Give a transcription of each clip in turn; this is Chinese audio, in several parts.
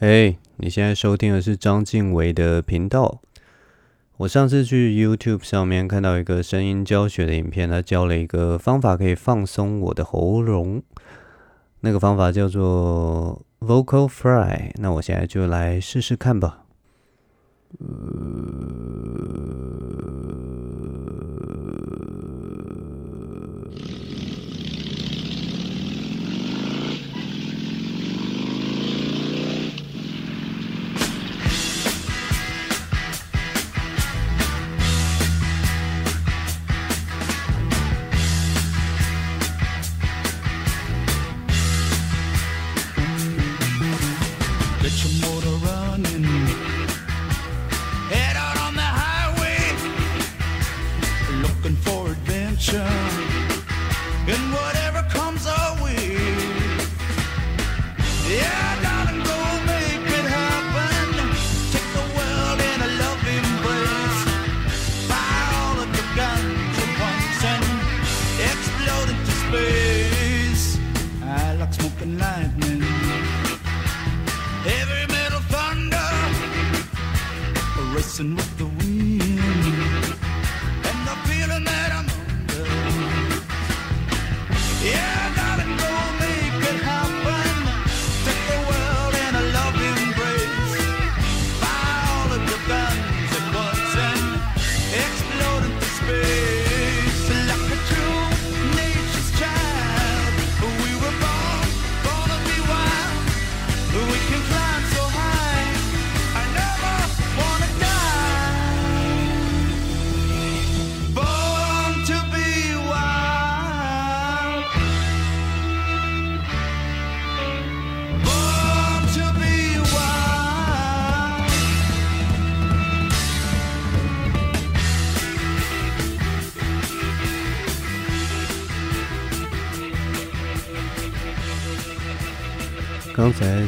嘿你现在收听的是张敬伟的频道。我上次去 YouTube 上面看到一个声音教学的影片，他教了一个方法可以放松我的喉咙，那个方法叫做 Vocal Fry。那我现在就来试试看吧。呃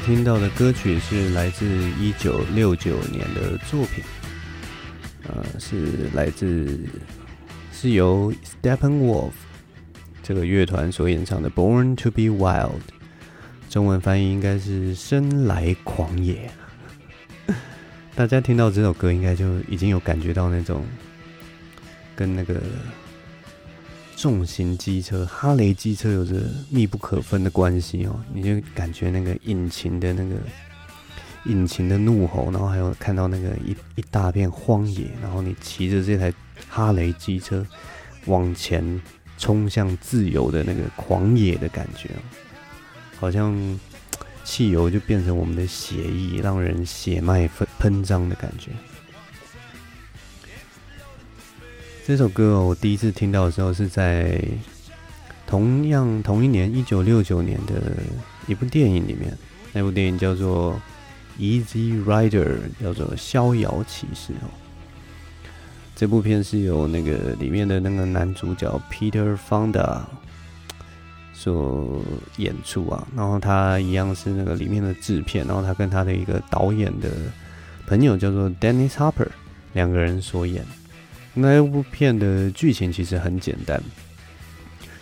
听到的歌曲是来自一九六九年的作品，呃，是来自是由 Steppenwolf 这个乐团所演唱的《Born to Be Wild》，中文翻译应该是“生来狂野”。大家听到这首歌，应该就已经有感觉到那种跟那个。重型机车，哈雷机车有着密不可分的关系哦，你就感觉那个引擎的那个引擎的怒吼，然后还有看到那个一一大片荒野，然后你骑着这台哈雷机车往前冲向自由的那个狂野的感觉，好像汽油就变成我们的血液，让人血脉喷喷张的感觉。这首歌哦，我第一次听到的时候是在同样同一年一九六九年的一部电影里面，那部电影叫做《Easy Rider》，叫做《逍遥骑士》哦。这部片是由那个里面的那个男主角 Peter Fonda 所演出啊，然后他一样是那个里面的制片，然后他跟他的一个导演的朋友叫做 Dennis Hopper 两个人所演。那部片的剧情其实很简单，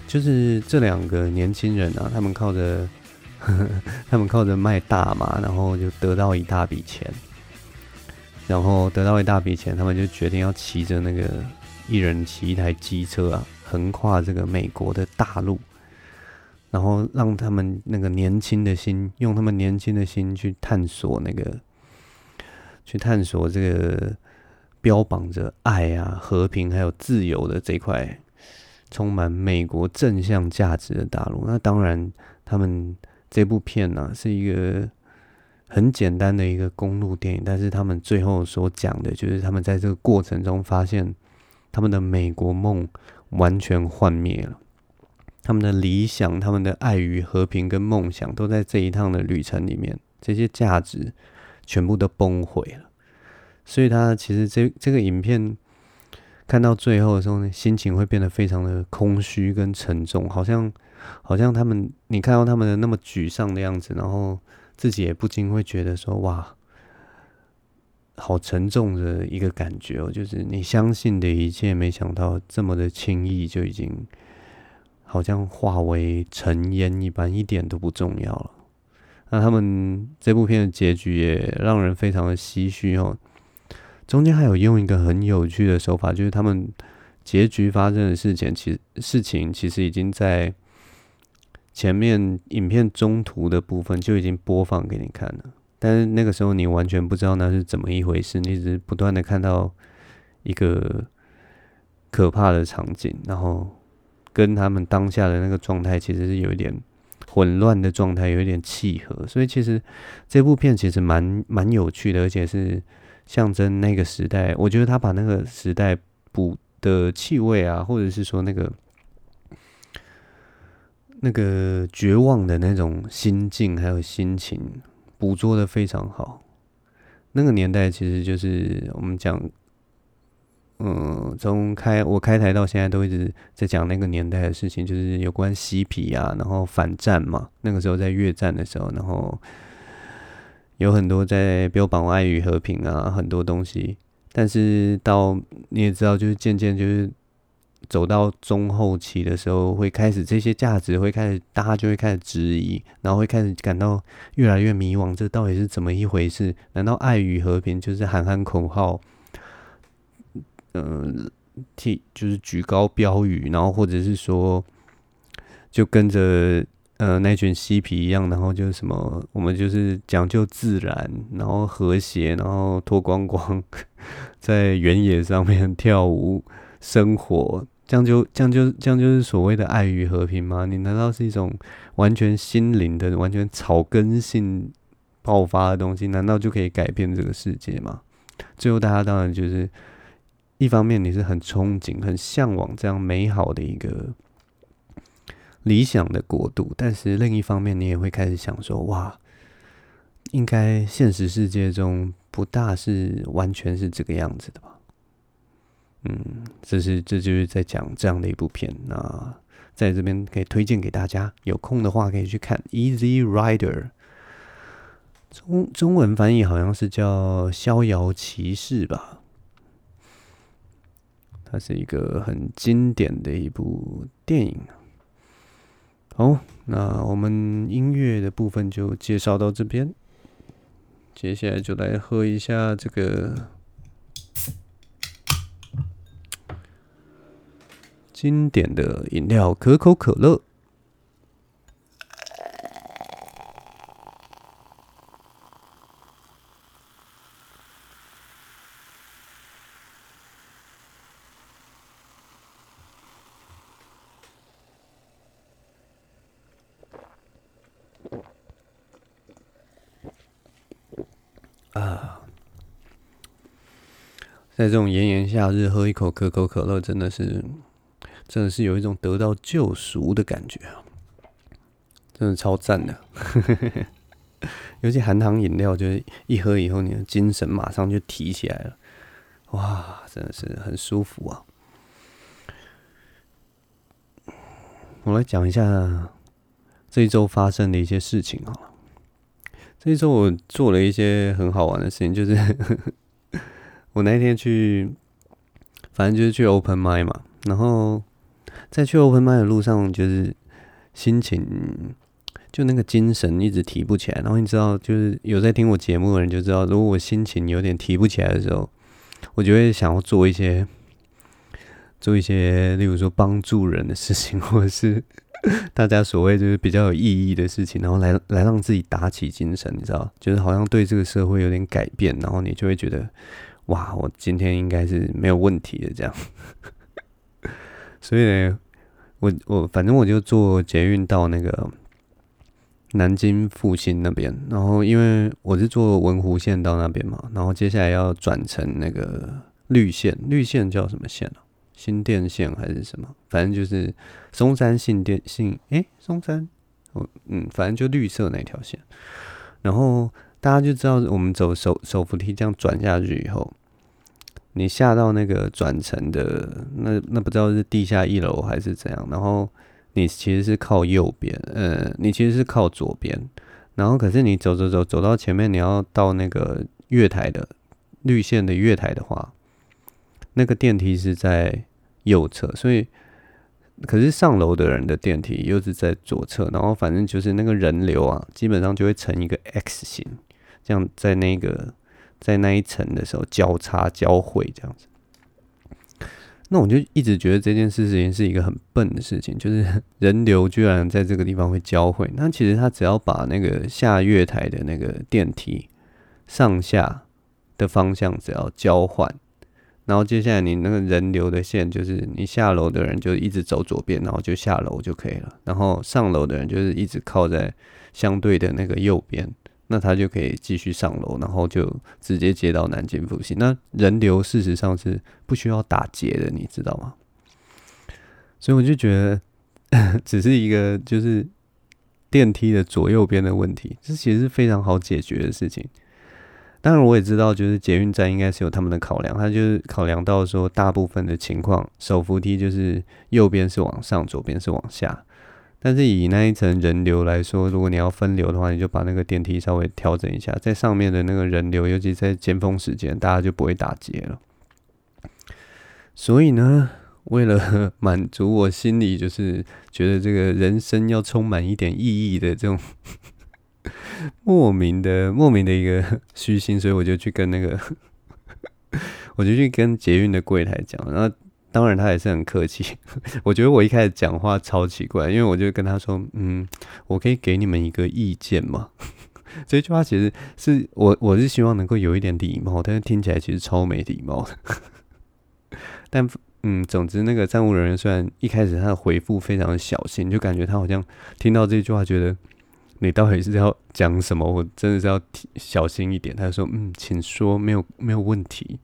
就是这两个年轻人啊，他们靠着 他们靠着卖大麻，然后就得到一大笔钱，然后得到一大笔钱，他们就决定要骑着那个一人骑一台机车啊，横跨这个美国的大陆，然后让他们那个年轻的心，用他们年轻的心去探索那个，去探索这个。标榜着爱啊、和平还有自由的这块充满美国正向价值的大陆，那当然，他们这部片呢、啊、是一个很简单的一个公路电影，但是他们最后所讲的就是他们在这个过程中发现他们的美国梦完全幻灭了，他们的理想、他们的爱与和平跟梦想都在这一趟的旅程里面，这些价值全部都崩毁了。所以他其实这这个影片看到最后的时候呢，心情会变得非常的空虚跟沉重，好像好像他们你看到他们的那么沮丧的样子，然后自己也不禁会觉得说哇，好沉重的一个感觉哦，就是你相信的一切，没想到这么的轻易就已经好像化为尘烟一般，一点都不重要了。那他们这部片的结局也让人非常的唏嘘哦。中间还有用一个很有趣的手法，就是他们结局发生的事情，其事情其实已经在前面影片中途的部分就已经播放给你看了，但是那个时候你完全不知道那是怎么一回事，你只是不断的看到一个可怕的场景，然后跟他们当下的那个状态其实是有一点混乱的状态，有一点契合，所以其实这部片其实蛮蛮有趣的，而且是象征那个时代。我觉得他把那个时代补的气味啊，或者是说那个那个绝望的那种心境还有心情，捕捉的非常好。那个年代其实就是我们讲。嗯，从开我开台到现在都一直在讲那个年代的事情，就是有关嬉皮啊，然后反战嘛。那个时候在越战的时候，然后有很多在标榜爱与和平啊，很多东西。但是到你也知道，就是渐渐就是走到中后期的时候，会开始这些价值会开始，大家就会开始质疑，然后会开始感到越来越迷惘，这到底是怎么一回事？难道爱与和平就是喊喊口号？嗯，替就是举高标语，然后或者是说，就跟着呃那群嬉皮一样，然后就是什么，我们就是讲究自然，然后和谐，然后脱光光 在原野上面跳舞生活，这样就这样就这样就是所谓的爱与和平吗？你难道是一种完全心灵的、完全草根性爆发的东西？难道就可以改变这个世界吗？最后大家当然就是。一方面你是很憧憬、很向往这样美好的一个理想的国度，但是另一方面你也会开始想说：哇，应该现实世界中不大是完全是这个样子的吧？嗯，这是这就是在讲这样的一部片。那在这边可以推荐给大家，有空的话可以去看《Easy Rider》，中中文翻译好像是叫《逍遥骑士》吧。它是一个很经典的一部电影。好，那我们音乐的部分就介绍到这边，接下来就来喝一下这个经典的饮料——可口可乐。在这种炎炎夏日喝一口可口可乐，真的是，真的是有一种得到救赎的感觉啊！真的超赞的，尤其含糖饮料，就是一喝以后，你的精神马上就提起来了，哇，真的是很舒服啊！我来讲一下这一周发生的一些事情啊。这一周我做了一些很好玩的事情，就是我那天去，反正就是去 Open Mic 嘛，然后在去 Open Mic 的路上，就是心情就那个精神一直提不起来。然后你知道，就是有在听我节目的人就知道，如果我心情有点提不起来的时候，我就会想要做一些 做一些，例如说帮助人的事情，或者是。大家所谓就是比较有意义的事情，然后来来让自己打起精神，你知道，就是好像对这个社会有点改变，然后你就会觉得，哇，我今天应该是没有问题的这样。所以呢，我我反正我就坐捷运到那个南京复兴那边，然后因为我是坐文湖线到那边嘛，然后接下来要转乘那个绿线，绿线叫什么线啊？新店线还是什么？反正就是松山新店信诶，松山，哦嗯，反正就绿色那条线。然后大家就知道，我们走手手扶梯这样转下去以后，你下到那个转乘的那那不知道是地下一楼还是怎样。然后你其实是靠右边，呃，你其实是靠左边。然后可是你走走走走到前面，你要到那个月台的绿线的月台的话，那个电梯是在右侧，所以可是上楼的人的电梯又是在左侧，然后反正就是那个人流啊，基本上就会成一个 X 型，这样在那个在那一层的时候交叉交汇这样子。那我就一直觉得这件事情是一个很笨的事情，就是人流居然在这个地方会交汇。那其实他只要把那个下月台的那个电梯上下的方向只要交换。然后接下来你那个人流的线，就是你下楼的人就一直走左边，然后就下楼就可以了。然后上楼的人就是一直靠在相对的那个右边，那他就可以继续上楼，然后就直接接到南京复兴。那人流事实上是不需要打结的，你知道吗？所以我就觉得，只是一个就是电梯的左右边的问题，这其实是非常好解决的事情。当然，我也知道，就是捷运站应该是有他们的考量，他就是考量到说，大部分的情况，手扶梯就是右边是往上，左边是往下。但是以那一层人流来说，如果你要分流的话，你就把那个电梯稍微调整一下，在上面的那个人流，尤其在尖峰时间，大家就不会打结了。所以呢，为了满足我心里就是觉得这个人生要充满一点意义的这种。莫名的莫名的一个虚心，所以我就去跟那个，我就去跟捷运的柜台讲，然后当然他也是很客气。我觉得我一开始讲话超奇怪，因为我就跟他说：“嗯，我可以给你们一个意见吗？” 这句话其实是我我是希望能够有一点礼貌，但是听起来其实超没礼貌的。但嗯，总之那个站务人员虽然一开始他的回复非常的小心，就感觉他好像听到这句话觉得。你到底是要讲什么？我真的是要小心一点。他就说：“嗯，请说，没有没有问题。”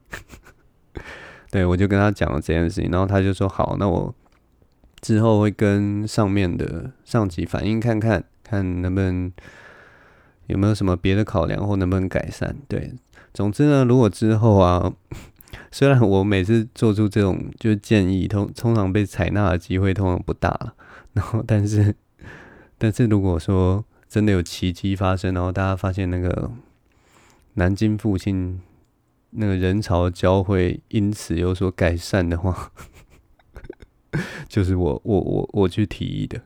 对，我就跟他讲了这件事情，然后他就说：“好，那我之后会跟上面的上级反映看看，看能不能有没有什么别的考量，或能不能改善。”对，总之呢，如果之后啊，虽然我每次做出这种就是建议，通通常被采纳的机会通常不大，然后但是但是如果说真的有奇迹发生，然后大家发现那个南京附近那个人潮交汇因此有所改善的话，就是我我我我去提议的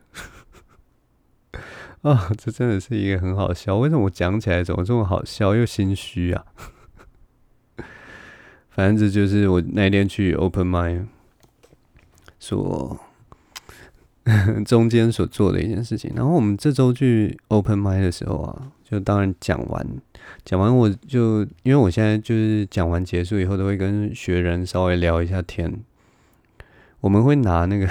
啊，这真的是一个很好笑。为什么我讲起来怎么这么好笑又心虚啊？反正这就是我那天去 Open Mind 所。中间所做的一件事情，然后我们这周去 Open Mind 的时候啊，就当然讲完，讲完我就因为我现在就是讲完结束以后都会跟学人稍微聊一下天，我们会拿那个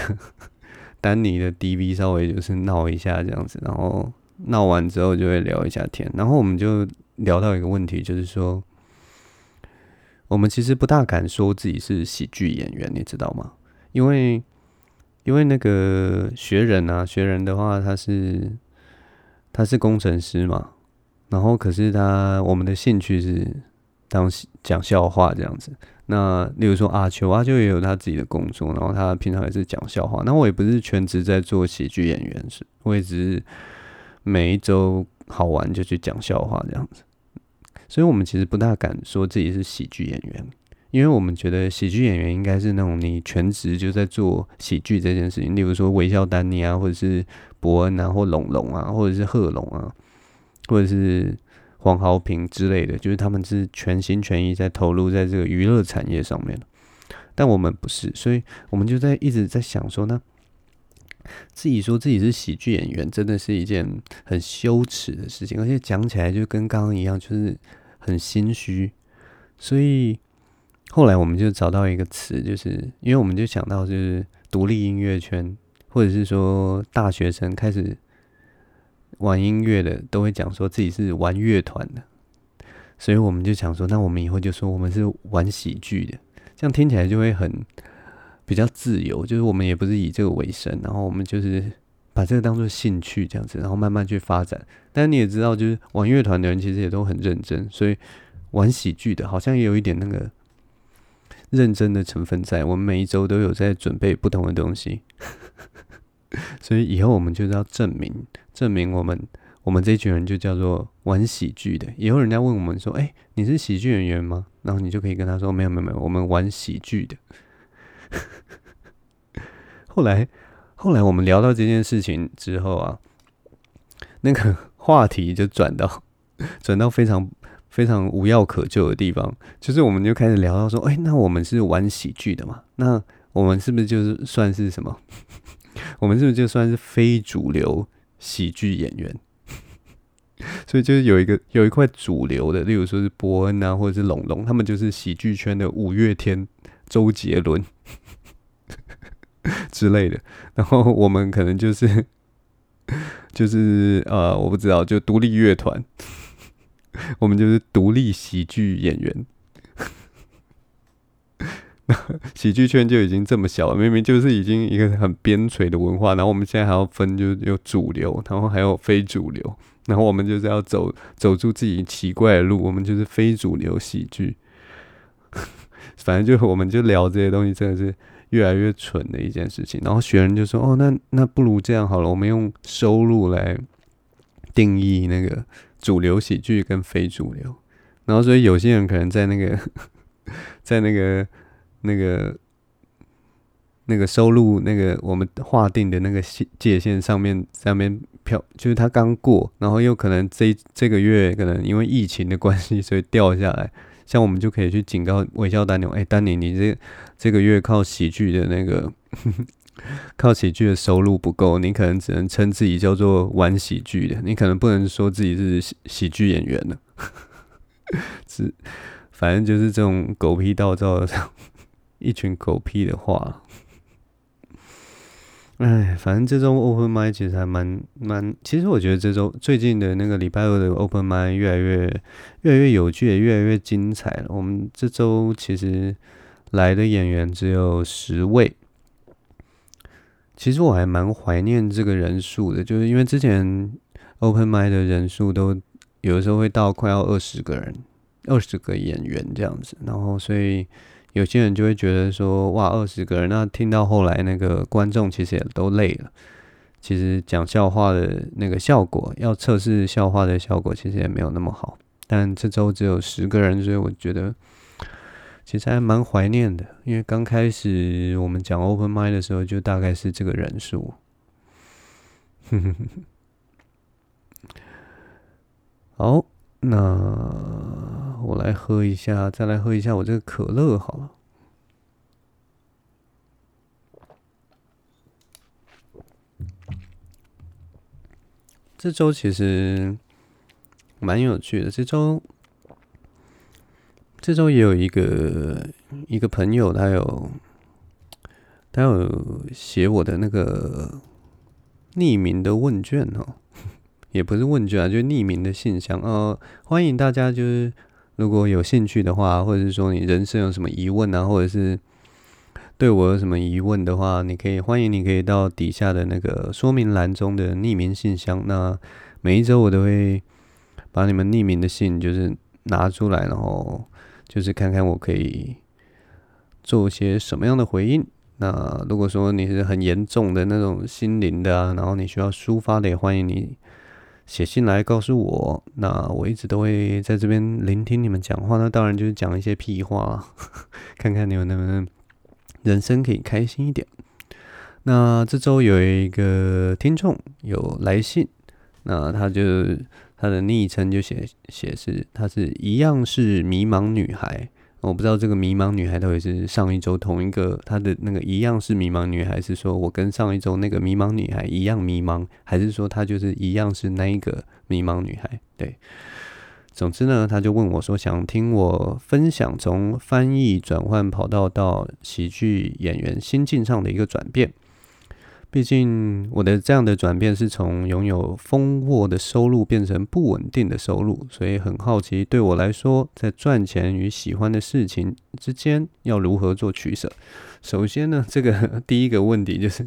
丹尼的 DV 稍微就是闹一下这样子，然后闹完之后就会聊一下天，然后我们就聊到一个问题，就是说我们其实不大敢说自己是喜剧演员，你知道吗？因为因为那个学人啊，学人的话，他是他是工程师嘛，然后可是他我们的兴趣是当讲笑话这样子。那例如说阿秋，阿秋也有他自己的工作，然后他平常也是讲笑话。那我也不是全职在做喜剧演员，是我也只是每一周好玩就去讲笑话这样子。所以我们其实不大敢说自己是喜剧演员。因为我们觉得喜剧演员应该是那种你全职就在做喜剧这件事情，例如说微笑丹尼啊，或者是伯恩啊，或龙龙啊，或者是贺龙啊，或者是黄豪平之类的，就是他们是全心全意在投入在这个娱乐产业上面。但我们不是，所以我们就在一直在想说呢，自己说自己是喜剧演员，真的是一件很羞耻的事情，而且讲起来就跟刚刚一样，就是很心虚，所以。后来我们就找到一个词，就是因为我们就想到，就是独立音乐圈，或者是说大学生开始玩音乐的，都会讲说自己是玩乐团的，所以我们就想说，那我们以后就说我们是玩喜剧的，这样听起来就会很比较自由，就是我们也不是以这个为生，然后我们就是把这个当做兴趣这样子，然后慢慢去发展。但你也知道，就是玩乐团的人其实也都很认真，所以玩喜剧的好像也有一点那个。认真的成分在，我们每一周都有在准备不同的东西，所以以后我们就是要证明，证明我们我们这群人就叫做玩喜剧的。以后人家问我们说：“哎，你是喜剧演员吗？”然后你就可以跟他说：“没有，没有，没有，我们玩喜剧的。”后来，后来我们聊到这件事情之后啊，那个 话题就转到转到非常非常无药可救的地方，就是我们就开始聊到说，哎，那我们是玩喜剧的嘛？那我们是不是就是算是什么？我们是不是就算是非主流喜剧演员？所以就是有一个有一块主流的，例如说是伯恩啊，或者是龙龙，他们就是喜剧圈的五月天、周杰伦 之类的。然后我们可能就是 就是呃，我不知道，就独立乐团，我们就是独立喜剧演员。喜剧圈就已经这么小了，明明就是已经一个很边陲的文化，然后我们现在还要分，就有主流，然后还有非主流。然后我们就是要走走出自己奇怪的路，我们就是非主流喜剧。反正就我们就聊这些东西，真的是越来越蠢的一件事情。然后学人就说：“哦，那那不如这样好了，我们用收入来定义那个主流喜剧跟非主流。”然后所以有些人可能在那个在那个那个那个收入那个我们划定的那个界限上面上面。票就是他刚过，然后又可能这这个月可能因为疫情的关系，所以掉下来。像我们就可以去警告微笑丹尼，哎，丹尼，你这这个月靠喜剧的那个 靠喜剧的收入不够，你可能只能称自己叫做玩喜剧的，你可能不能说自己是喜喜剧演员了。是，反正就是这种狗屁倒灶的一群狗屁的话。哎，反正这周 Open m i 其实还蛮蛮，其实我觉得这周最近的那个礼拜二的 Open m i 越来越越来越有趣，也越来越精彩了。我们这周其实来的演员只有十位，其实我还蛮怀念这个人数的，就是因为之前 Open m i 的人数都有的时候会到快要二十个人，二十个演员这样子，然后所以。有些人就会觉得说，哇，二十个人，那听到后来那个观众其实也都累了。其实讲笑话的那个效果，要测试笑话的效果，其实也没有那么好。但这周只有十个人，所以我觉得其实还蛮怀念的。因为刚开始我们讲 Open Mind 的时候，就大概是这个人数。好，那。我来喝一下，再来喝一下我这个可乐好了。这周其实蛮有趣的。这周，这周也有一个一个朋友，他有他有写我的那个匿名的问卷哦，也不是问卷啊，就是匿名的信箱。呃，欢迎大家就是。如果有兴趣的话，或者是说你人生有什么疑问啊，或者是对我有什么疑问的话，你可以欢迎，你可以到底下的那个说明栏中的匿名信箱。那每一周我都会把你们匿名的信就是拿出来，然后就是看看我可以做些什么样的回应。那如果说你是很严重的那种心灵的啊，然后你需要抒发的，也欢迎你。写信来告诉我，那我一直都会在这边聆听你们讲话。那当然就是讲一些屁话，看看你们能不能人生可以开心一点。那这周有一个听众有来信，那他就他的昵称就写写是，他是一样是迷茫女孩。我不知道这个迷茫女孩到底是上一周同一个她的那个一样是迷茫女孩，是说我跟上一周那个迷茫女孩一样迷茫，还是说她就是一样是那一个迷茫女孩？对，总之呢，他就问我说，想听我分享从翻译转换跑道到喜剧演员心境上的一个转变。毕竟我的这样的转变是从拥有丰沃的收入变成不稳定的收入，所以很好奇，对我来说，在赚钱与喜欢的事情之间要如何做取舍？首先呢，这个 第一个问题就是，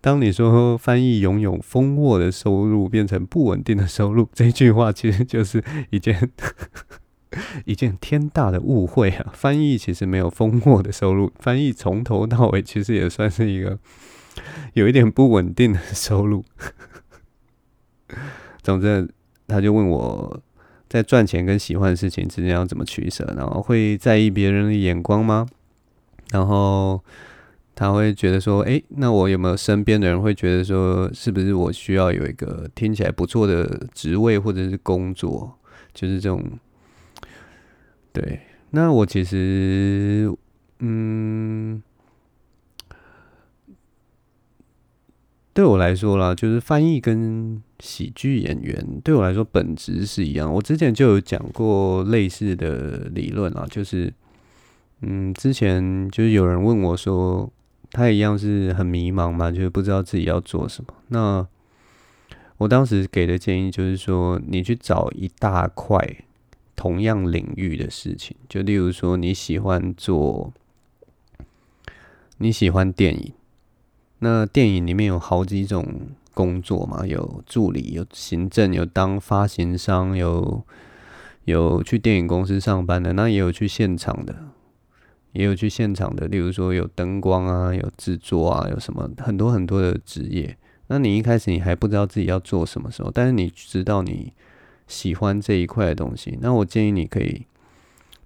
当你说翻译拥有丰沃的收入变成不稳定的收入，这句话其实就是一件。一件天大的误会啊！翻译其实没有丰厚的收入，翻译从头到尾其实也算是一个 有一点不稳定的收入。总之，他就问我在赚钱跟喜欢的事情之间要怎么取舍，然后会在意别人的眼光吗？然后他会觉得说，诶，那我有没有身边的人会觉得说，是不是我需要有一个听起来不错的职位或者是工作，就是这种。对，那我其实，嗯，对我来说啦，就是翻译跟喜剧演员对我来说本质是一样。我之前就有讲过类似的理论啊，就是，嗯，之前就是有人问我说。他一样是很迷茫嘛，就是不知道自己要做什么。那我当时给的建议就是说，你去找一大块同样领域的事情，就例如说你喜欢做，你喜欢电影，那电影里面有好几种工作嘛，有助理，有行政，有当发行商，有有去电影公司上班的，那也有去现场的。也有去现场的，例如说有灯光啊，有制作啊，有什么很多很多的职业。那你一开始你还不知道自己要做什么时候，但是你知道你喜欢这一块的东西，那我建议你可以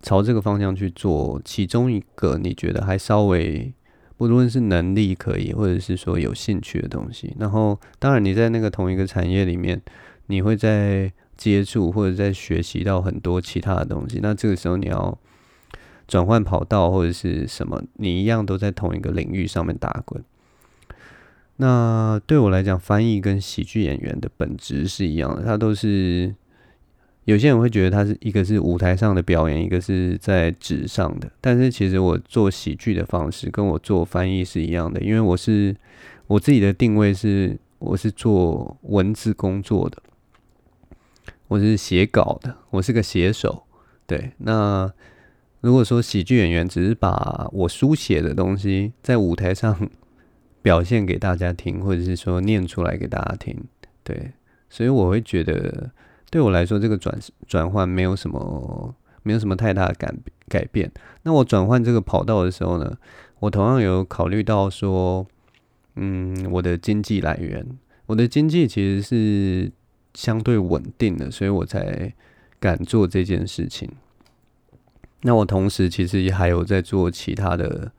朝这个方向去做其中一个你觉得还稍微不论是能力可以，或者是说有兴趣的东西。然后当然你在那个同一个产业里面，你会在接触或者在学习到很多其他的东西。那这个时候你要。转换跑道或者是什么，你一样都在同一个领域上面打滚。那对我来讲，翻译跟喜剧演员的本质是一样的，它都是有些人会觉得它是一个是舞台上的表演，一个是在纸上的。但是其实我做喜剧的方式跟我做翻译是一样的，因为我是我自己的定位是我是做文字工作的，我是写稿的，我是个写手。对，那。如果说喜剧演员只是把我书写的东西在舞台上表现给大家听，或者是说念出来给大家听，对，所以我会觉得对我来说这个转转换没有什么没有什么太大的改改变。那我转换这个跑道的时候呢，我同样有考虑到说，嗯，我的经济来源，我的经济其实是相对稳定的，所以我才敢做这件事情。那我同时其实也还有在做其他的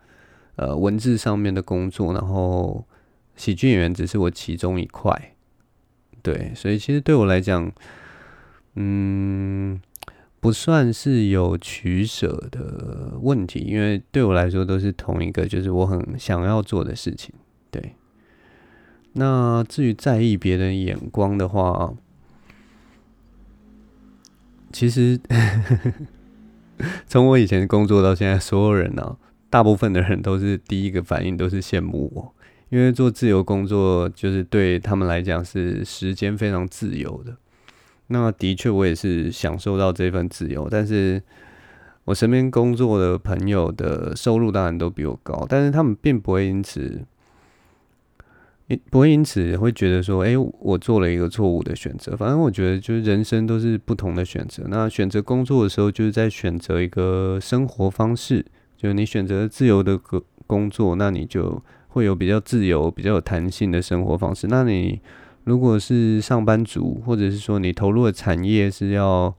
呃文字上面的工作，然后喜剧演员只是我其中一块，对，所以其实对我来讲，嗯，不算是有取舍的问题，因为对我来说都是同一个，就是我很想要做的事情，对。那至于在意别人眼光的话，其实。从我以前工作到现在，所有人呢、大部分的人都是第一个反应都是羡慕我，因为做自由工作就是对他们来讲是时间非常自由的。那的确，我也是享受到这份自由，但是我身边工作的朋友的收入当然都比我高，但是他们并不会因此。不会因此会觉得说，哎，我做了一个错误的选择。反正我觉得，就是人生都是不同的选择。那选择工作的时候，就是在选择一个生活方式。就是你选择自由的工工作，那你就会有比较自由、比较有弹性的生活方式。那你如果是上班族，或者是说你投入的产业是要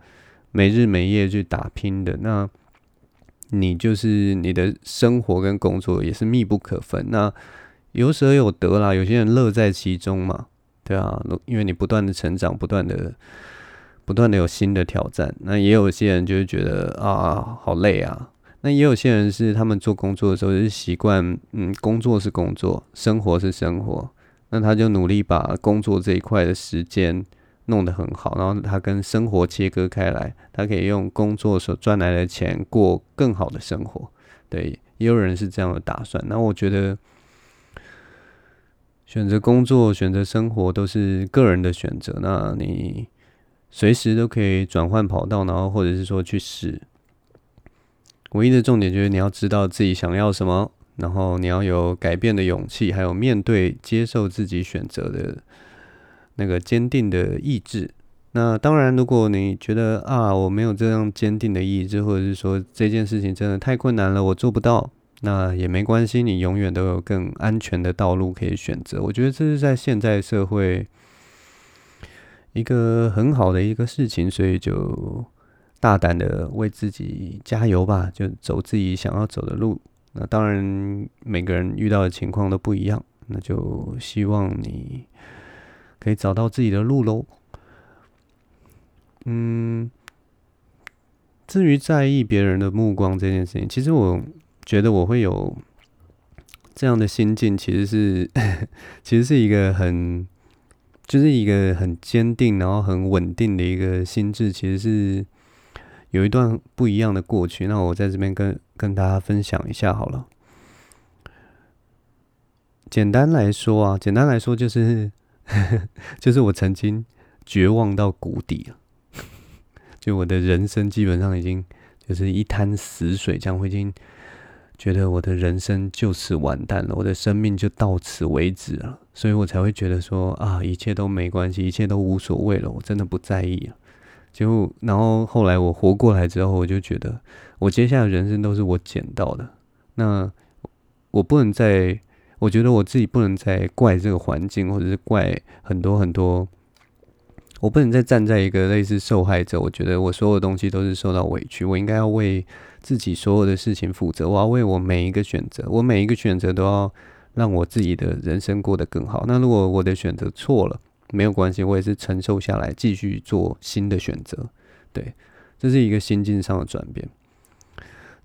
没日没夜去打拼的，那你就是你的生活跟工作也是密不可分。那有舍有得啦，有些人乐在其中嘛，对啊，因为你不断的成长，不断的、不断的有新的挑战。那也有些人就是觉得啊，好累啊。那也有些人是他们做工作的时候就是习惯，嗯，工作是工作，生活是生活。那他就努力把工作这一块的时间弄得很好，然后他跟生活切割开来，他可以用工作所赚来的钱过更好的生活。对，也有人是这样的打算。那我觉得。选择工作、选择生活都是个人的选择。那你随时都可以转换跑道，然后或者是说去试。唯一的重点就是你要知道自己想要什么，然后你要有改变的勇气，还有面对、接受自己选择的那个坚定的意志。那当然，如果你觉得啊，我没有这样坚定的意志，或者是说这件事情真的太困难了，我做不到。那也没关系，你永远都有更安全的道路可以选择。我觉得这是在现在社会一个很好的一个事情，所以就大胆的为自己加油吧，就走自己想要走的路。那当然每个人遇到的情况都不一样，那就希望你可以找到自己的路喽。嗯，至于在意别人的目光这件事情，其实我觉得我会有这样的心境，其实是 其实是一个很就是一个很坚定，然后很稳定的一个心智，其实是有一段不一样的过去。那我在这边跟跟大家分享一下好了。简单来说啊，简单来说就是 就是我曾经绝望到谷底了。就我的人生基本上已经就是一滩死水，这样我已经觉得我的人生就此完蛋了，我的生命就到此为止了，所以我才会觉得说啊，一切都没关系，一切都无所谓了，我真的不在意了。就然后后来我活过来之后，我就觉得我接下来人生都是我捡到的，那我不能再，我觉得我自己不能再怪这个环境，或者是怪很多很多。我不能再站在一个类似受害者，我觉得我所有东西都是受到委屈，我应该要为自己所有的事情负责，我要为我每一个选择，我每一个选择都要让我自己的人生过得更好。那如果我的选择错了，没有关系，我也是承受下来，继续做新的选择。对，这是一个心境上的转变。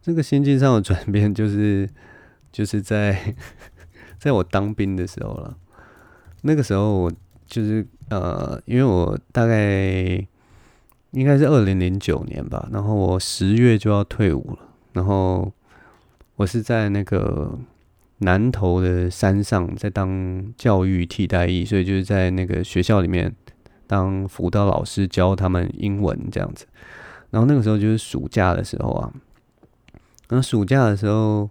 这个心境上的转变，就是就是在 在我当兵的时候了，那个时候我。就是呃，因为我大概应该是二零零九年吧，然后我十月就要退伍了，然后我是在那个南投的山上在当教育替代役，所以就是在那个学校里面当辅导老师教他们英文这样子。然后那个时候就是暑假的时候啊，那暑假的时候。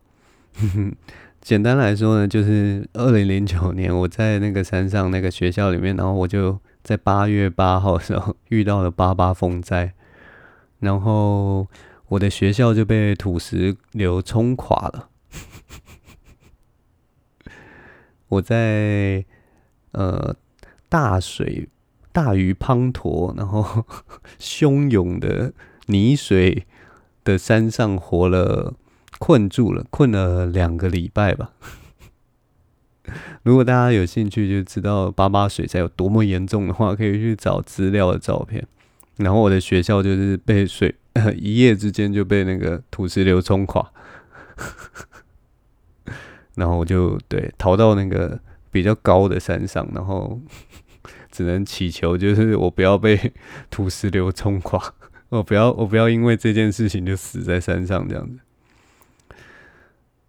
呵呵简单来说呢，就是二零零九年我在那个山上那个学校里面，然后我就在八月八号的时候遇到了八八风灾，然后我的学校就被土石流冲垮了。我在呃大水大雨滂沱，然后 汹涌的泥水的山上活了。困住了，困了两个礼拜吧。如果大家有兴趣，就知道八八水灾有多么严重的话，可以去找资料的照片。然后我的学校就是被水，一夜之间就被那个土石流冲垮。然后我就对逃到那个比较高的山上，然后 只能祈求，就是我不要被土石流冲垮，我不要，我不要因为这件事情就死在山上这样子。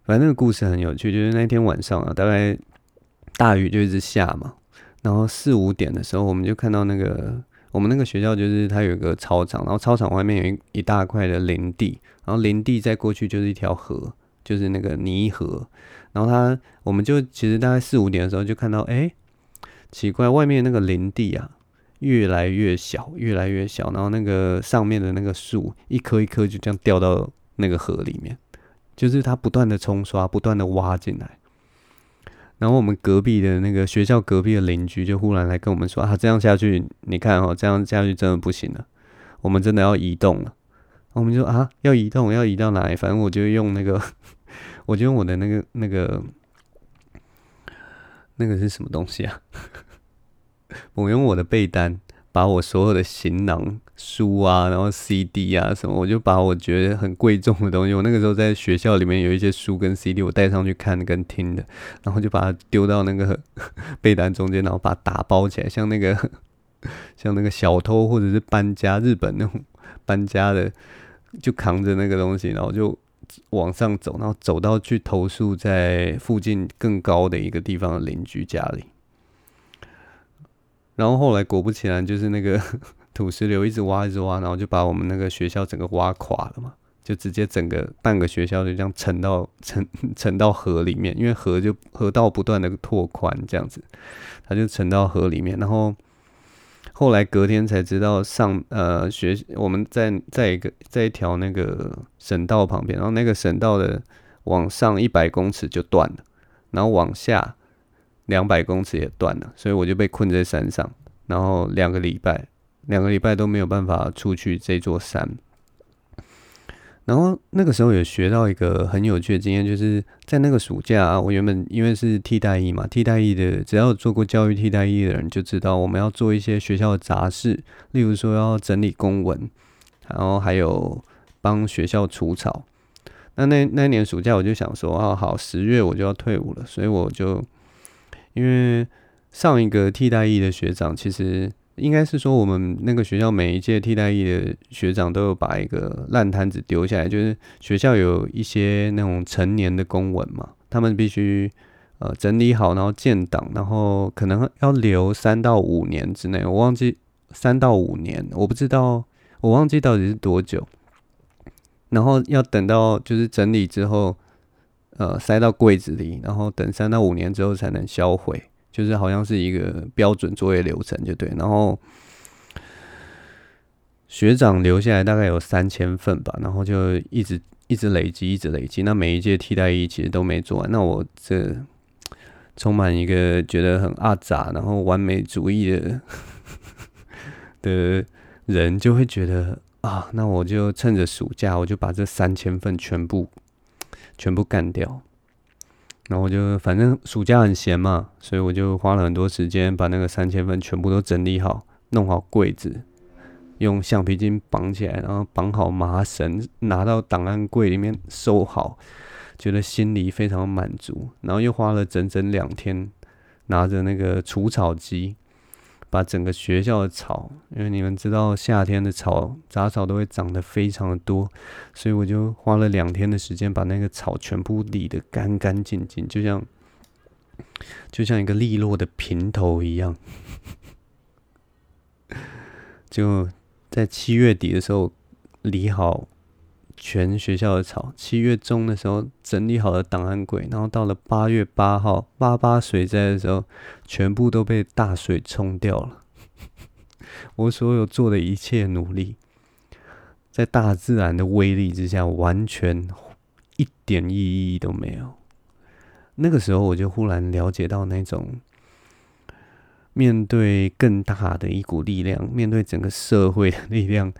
反正那个故事很有趣，就是那天晚上啊，大概大雨就一直下嘛，然后四五点的时候，我们就看到那个我们那个学校就是它有一个操场，然后操场外面有一一大块的林地，然后林地再过去就是一条河，就是那个泥河，然后它我们就其实大概四五点的时候就看到，哎，奇怪，外面那个林地啊越来越小，越来越小，然后那个上面的那个树一棵一棵就这样掉到那个河里面。就是它不断的冲刷，不断的挖进来，然后我们隔壁的那个学校隔壁的邻居就忽然来跟我们说：“啊，这样下去，你看哦，这样下去真的不行了，我们真的要移动了。”我们就说：“啊，要移动，要移到哪里？反正我就用那个，我就用我的那个那个那个是什么东西啊？我用我的被单。”把我所有的行囊、书啊，然后 CD 啊什么，我就把我觉得很贵重的东西，我那个时候在学校里面有一些书跟 CD，我带上去看跟听的，然后就把它丢到那个 被单中间，然后把它打包起来，像那个像那个小偷或者是搬家，日本那种搬家的，就扛着那个东西，然后就往上走，然后走到去投诉在附近更高的一个地方的邻居家里。然后后来果不其然，就是那个土石流一直挖，一直挖，然后就把我们那个学校整个挖垮了嘛，就直接整个半个学校就这样沉到沉 沉到河里面，因为河就河道不断的拓宽，这样子，它就沉到河里面。然后后来隔天才知道上呃学我们在在一个在一条那个省道旁边，然后那个省道的往上一百公尺就断了，然后往下。两百公尺也断了，所以我就被困在山上，然后两个礼拜，两个礼拜都没有办法出去这座山。然后那个时候有学到一个很有趣的经验，就是在那个暑假，我原本因为是替代役嘛，替代役的只要做过教育替代役的人就知道，我们要做一些学校的杂事，例如说要整理公文，然后还有帮学校除草。那那那年暑假我就想说啊，好，十月我就要退伍了，所以我就因为上一个替代役的学长其实。应该是说，我们那个学校每一届替代役的学长都有把一个烂摊子丢下来，就是学校有一些那种成年的公文嘛，他们必须呃整理好，然后建档，然后可能要留三到五年之内，我忘记三到五年，我不知道，我忘记到底是多久，然后要等到就是整理之后，呃塞到柜子里，然后等三到五年之后才能销毁。就是好像是一个标准作业流程，就对。然后学长留下来大概有三千份吧，然后就一直一直累积，一直累积。那每一届替代役其实都没做完。那我这充满一个觉得很阿杂，然后完美主义的的人，就会觉得啊，那我就趁着暑假，我就把这三千份全部全部干掉。然后我就反正暑假很闲嘛，所以我就花了很多时间把那个三千份全部都整理好，弄好柜子，用橡皮筋绑起来，然后绑好麻绳，拿到档案柜里面收好，觉得心里非常满足。然后又花了整整两天，拿着那个除草机。把整个学校的草，因为你们知道夏天的草杂草都会长得非常的多，所以我就花了两天的时间把那个草全部理得干干净净，就像就像一个利落的平头一样。就在七月底的时候理好。全学校的草，七月中的时候整理好了档案柜，然后到了八月八号八八水灾的时候，全部都被大水冲掉了。我所有做的一切努力，在大自然的威力之下，完全一点意义都没有。那个时候，我就忽然了解到那种面对更大的一股力量，面对整个社会的力量。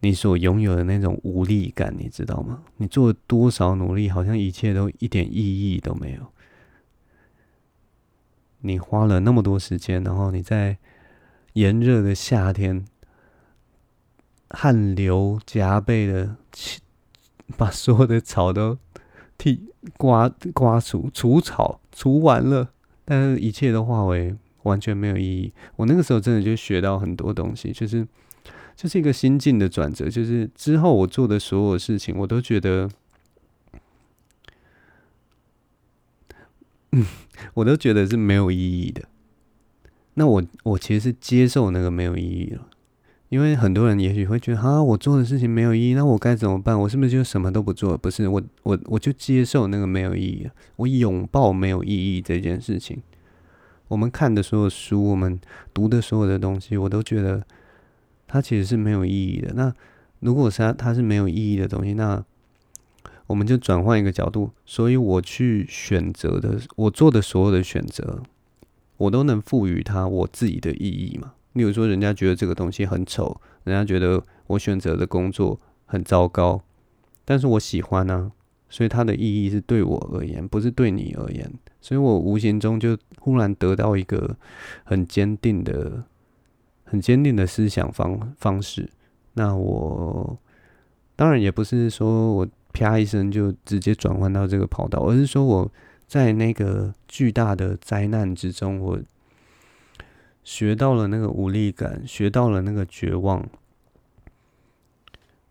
你所拥有的那种无力感，你知道吗？你做了多少努力，好像一切都一点意义都没有。你花了那么多时间，然后你在炎热的夏天，汗流浃背的，把所有的草都剃刮刮除除草除完了，但是一切都化为完全没有意义。我那个时候真的就学到很多东西，就是。这是一个心境的转折，就是之后我做的所有事情，我都觉得，嗯，我都觉得是没有意义的。那我我其实是接受那个没有意义了，因为很多人也许会觉得，啊，我做的事情没有意义，那我该怎么办？我是不是就什么都不做？不是，我我我就接受那个没有意义了，我拥抱没有意义这件事情。我们看的所有书，我们读的所有的东西，我都觉得。它其实是没有意义的。那如果是它，它是没有意义的东西，那我们就转换一个角度。所以我去选择的，我做的所有的选择，我都能赋予它我自己的意义嘛。例如说，人家觉得这个东西很丑，人家觉得我选择的工作很糟糕，但是我喜欢呢，所以它的意义是对我而言，不是对你而言。所以我无形中就忽然得到一个很坚定的。很坚定的思想方方式，那我当然也不是说我啪一声就直接转换到这个跑道，而是说我在那个巨大的灾难之中，我学到了那个无力感，学到了那个绝望，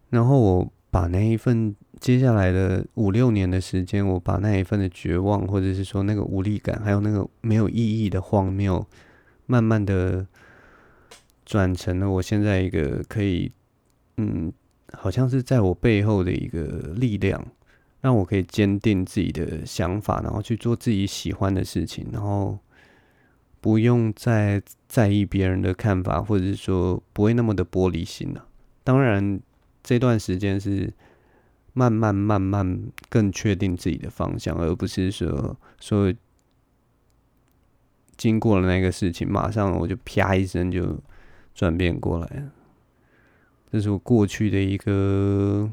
然后我把那一份接下来的五六年的时间，我把那一份的绝望，或者是说那个无力感，还有那个没有意义的荒谬，慢慢的。转成了我现在一个可以，嗯，好像是在我背后的一个力量，让我可以坚定自己的想法，然后去做自己喜欢的事情，然后不用再在意别人的看法，或者是说不会那么的玻璃心了。当然，这段时间是慢慢慢慢更确定自己的方向，而不是说说经过了那个事情，马上我就啪一声就。转变过来，这是我过去的一个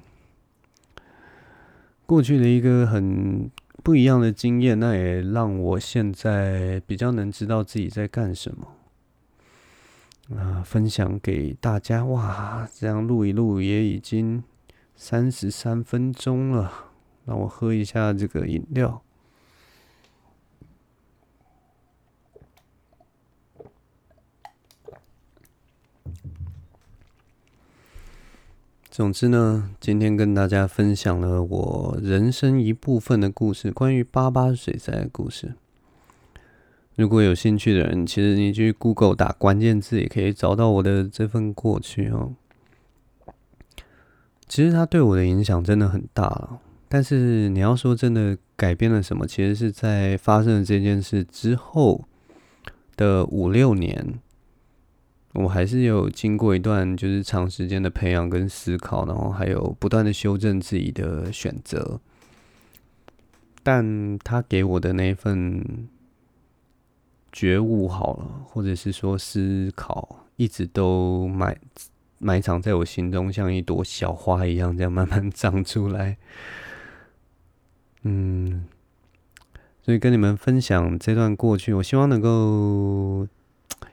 过去的一个很不一样的经验，那也让我现在比较能知道自己在干什么。啊、分享给大家。哇，这样录一录也已经三十三分钟了，让我喝一下这个饮料。总之呢，今天跟大家分享了我人生一部分的故事，关于八八水灾的故事。如果有兴趣的人，其实你去 Google 打关键字，也可以找到我的这份过去哦。其实它对我的影响真的很大了，但是你要说真的改变了什么，其实是在发生了这件事之后的五六年。我还是有经过一段就是长时间的培养跟思考，然后还有不断的修正自己的选择，但他给我的那份觉悟好了，或者是说思考，一直都埋埋藏在我心中，像一朵小花一样，这样慢慢 长出来。嗯，所以跟你们分享这段过去，我希望能够。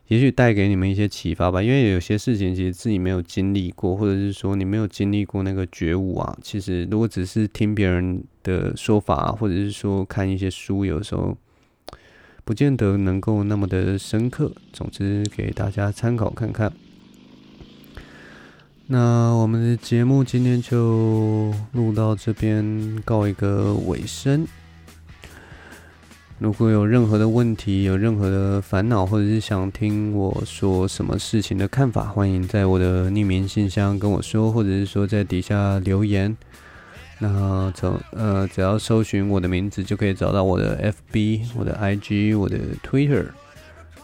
也许带给你们一些启发吧，因为有些事情其实自己没有经历过，或者是说你没有经历过那个觉悟啊。其实如果只是听别人的说法，或者是说看一些书，有时候不见得能够那么的深刻。总之，给大家参考看看。那我们的节目今天就录到这边，告一个尾声。如果有任何的问题，有任何的烦恼，或者是想听我说什么事情的看法，欢迎在我的匿名信箱跟我说，或者是说在底下留言。那找呃，只要搜寻我的名字，就可以找到我的 FB、我的 IG、我的 Twitter。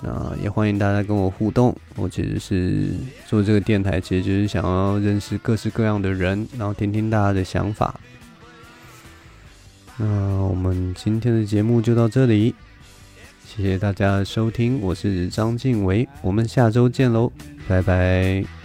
那也欢迎大家跟我互动。我其实是做这个电台，其实就是想要认识各式各样的人，然后听听大家的想法。那我们今天的节目就到这里，谢谢大家收听，我是张静伟，我们下周见喽，拜拜。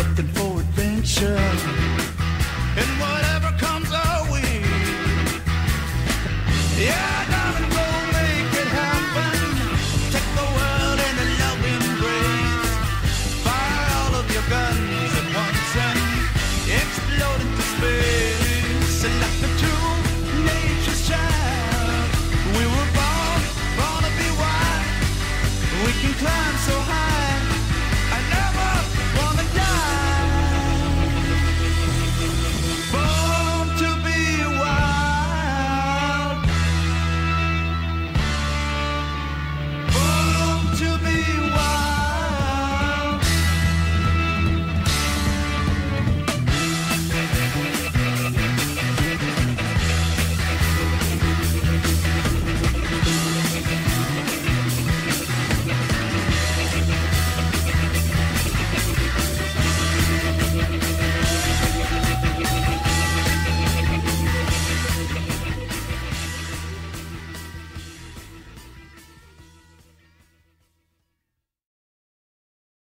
looking